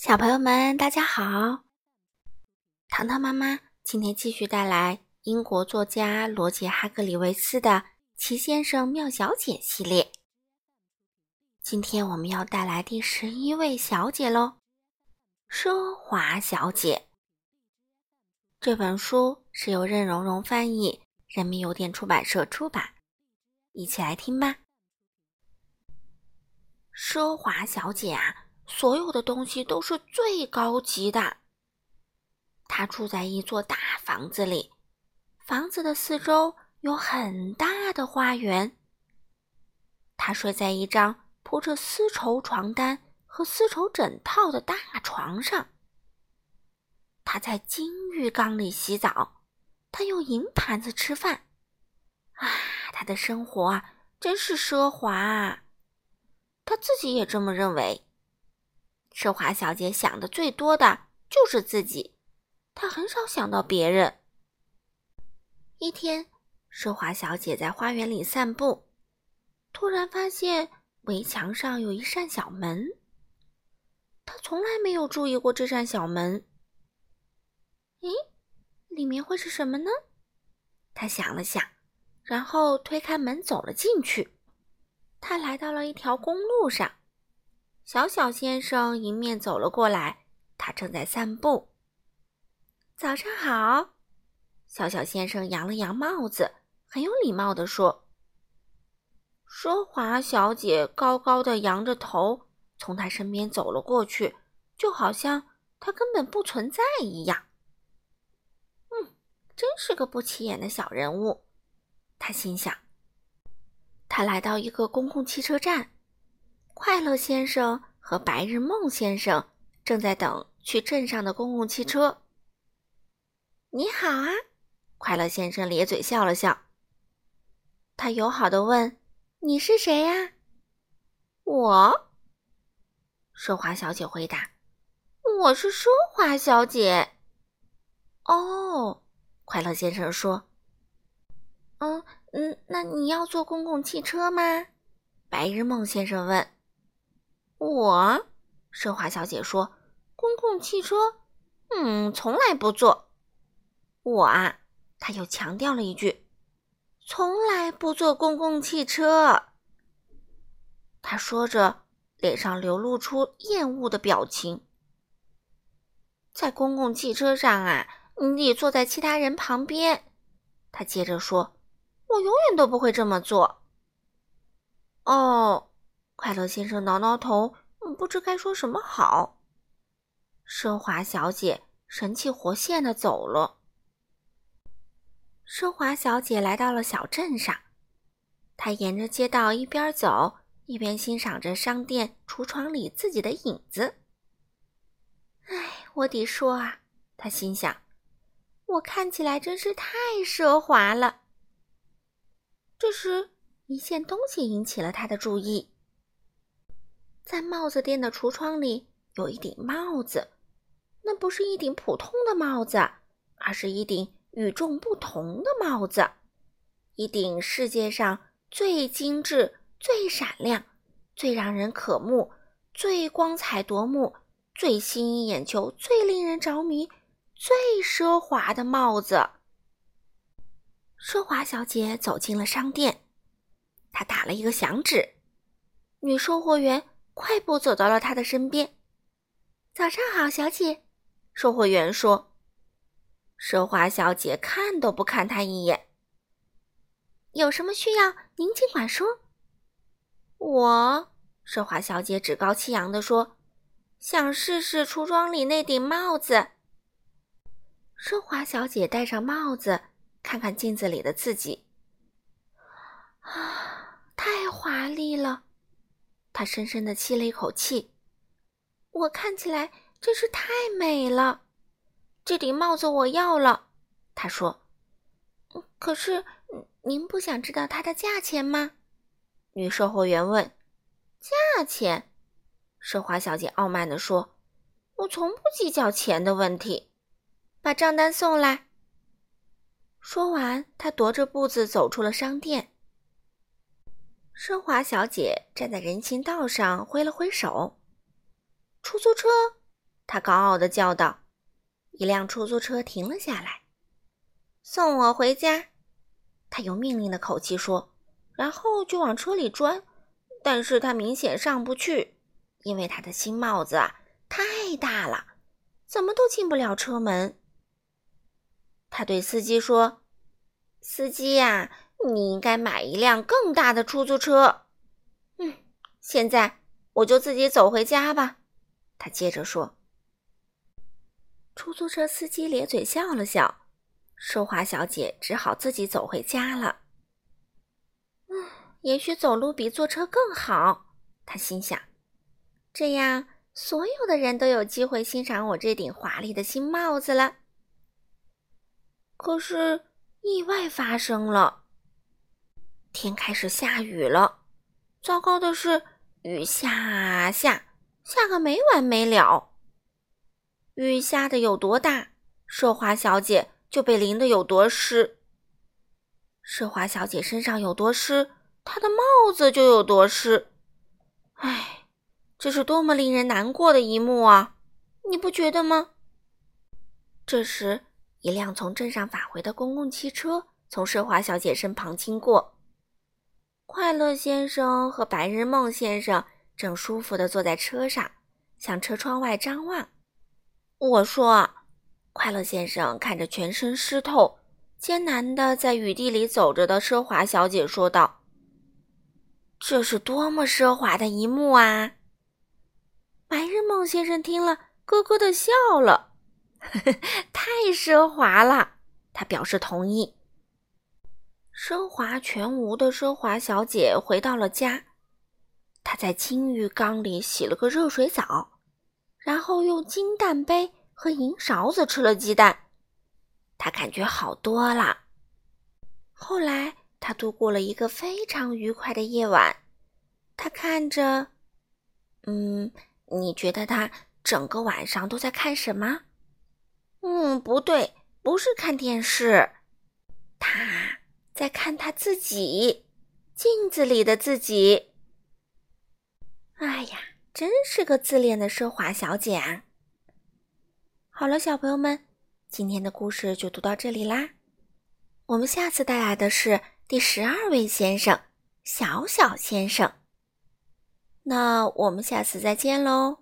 小朋友们，大家好！糖糖妈妈今天继续带来英国作家罗杰·哈格里维斯的《奇先生妙小姐》系列。今天我们要带来第十一位小姐喽，奢华小姐。这本书是由任溶溶翻译，人民邮电出版社出版。一起来听吧。奢华小姐啊！所有的东西都是最高级的。他住在一座大房子里，房子的四周有很大的花园。他睡在一张铺着丝绸床单和丝绸枕套的大床上。他在金浴缸里洗澡，他用银盘子吃饭。啊，他的生活啊，真是奢华。他自己也这么认为。奢华小姐想的最多的就是自己，她很少想到别人。一天，奢华小姐在花园里散步，突然发现围墙上有一扇小门。她从来没有注意过这扇小门。咦，里面会是什么呢？她想了想，然后推开门走了进去。她来到了一条公路上。小小先生迎面走了过来，他正在散步。早上好，小小先生扬了扬帽子，很有礼貌地说：“奢华小姐高高的扬着头，从他身边走了过去，就好像他根本不存在一样。”嗯，真是个不起眼的小人物，他心想。他来到一个公共汽车站。快乐先生和白日梦先生正在等去镇上的公共汽车。你好啊，快乐先生咧嘴笑了笑。他友好的问：“你是谁呀？”我，奢华小姐回答：“我是奢华小姐。”哦，快乐先生说：“嗯嗯，那你要坐公共汽车吗？”白日梦先生问。我，奢华小姐说：“公共汽车，嗯，从来不坐。”我啊，她又强调了一句：“从来不坐公共汽车。”她说着，脸上流露出厌恶的表情。在公共汽车上啊，你得坐在其他人旁边。她接着说：“我永远都不会这么做。”哦。快乐先生挠挠头，不知该说什么好。奢华小姐神气活现的走了。奢华小姐来到了小镇上，她沿着街道一边走一边欣赏着商店橱窗里自己的影子。哎，我得说啊，她心想，我看起来真是太奢华了。这时，一件东西引起了她的注意。在帽子店的橱窗里有一顶帽子，那不是一顶普通的帽子，而是一顶与众不同的帽子，一顶世界上最精致、最闪亮、最让人渴目、最光彩夺目、最吸引眼球、最令人着迷、最奢华的帽子。奢华小姐走进了商店，她打了一个响指，女售货员。快步走到了他的身边。“早上好，小姐。”售货员说。奢华小姐看都不看他一眼。“有什么需要，您尽管说。”我，奢华小姐趾高气扬地说：“想试试橱窗里那顶帽子。”奢华小姐戴上帽子，看看镜子里的自己。啊，太华丽了！他深深的吸了一口气，我看起来真是太美了。这顶帽子我要了，他说。可是您不想知道它的价钱吗？女售货员问。价钱？奢华小姐傲慢地说。我从不计较钱的问题。把账单送来。说完，她踱着步子走出了商店。奢华小姐站在人行道上，挥了挥手。出租车，她高傲地叫道。一辆出租车停了下来，送我回家。他用命令的口气说，然后就往车里钻。但是他明显上不去，因为他的新帽子啊太大了，怎么都进不了车门。他对司机说：“司机呀，你应该买一辆更大的出租车。”嗯，现在我就自己走回家吧。他接着说。出租车司机咧嘴笑了笑，奢华小姐只好自己走回家了。嗯，也许走路比坐车更好，她心想。这样，所有的人都有机会欣赏我这顶华丽的新帽子了。可是，意外发生了，天开始下雨了。糟糕的是，雨下下，下个没完没了。雨下的有多大，奢华小姐就被淋得有多湿。奢华小姐身上有多湿，她的帽子就有多湿。唉，这是多么令人难过的一幕啊！你不觉得吗？这时，一辆从镇上返回的公共汽车从奢华小姐身旁经过。快乐先生和白日梦先生正舒服地坐在车上，向车窗外张望。我说：“快乐先生看着全身湿透、艰难的在雨地里走着的奢华小姐说道：‘这是多么奢华的一幕啊！’白日梦先生听了，咯咯的笑了，太奢华了。他表示同意。奢华全无的奢华小姐回到了家，她在金浴缸里洗了个热水澡。”然后用金蛋杯和银勺子吃了鸡蛋，他感觉好多了。后来，他度过了一个非常愉快的夜晚。他看着，嗯，你觉得他整个晚上都在看什么？嗯，不对，不是看电视，他在看他自己，镜子里的自己。哎呀！真是个自恋的奢华小姐啊！好了，小朋友们，今天的故事就读到这里啦。我们下次带来的是第十二位先生——小小先生。那我们下次再见喽。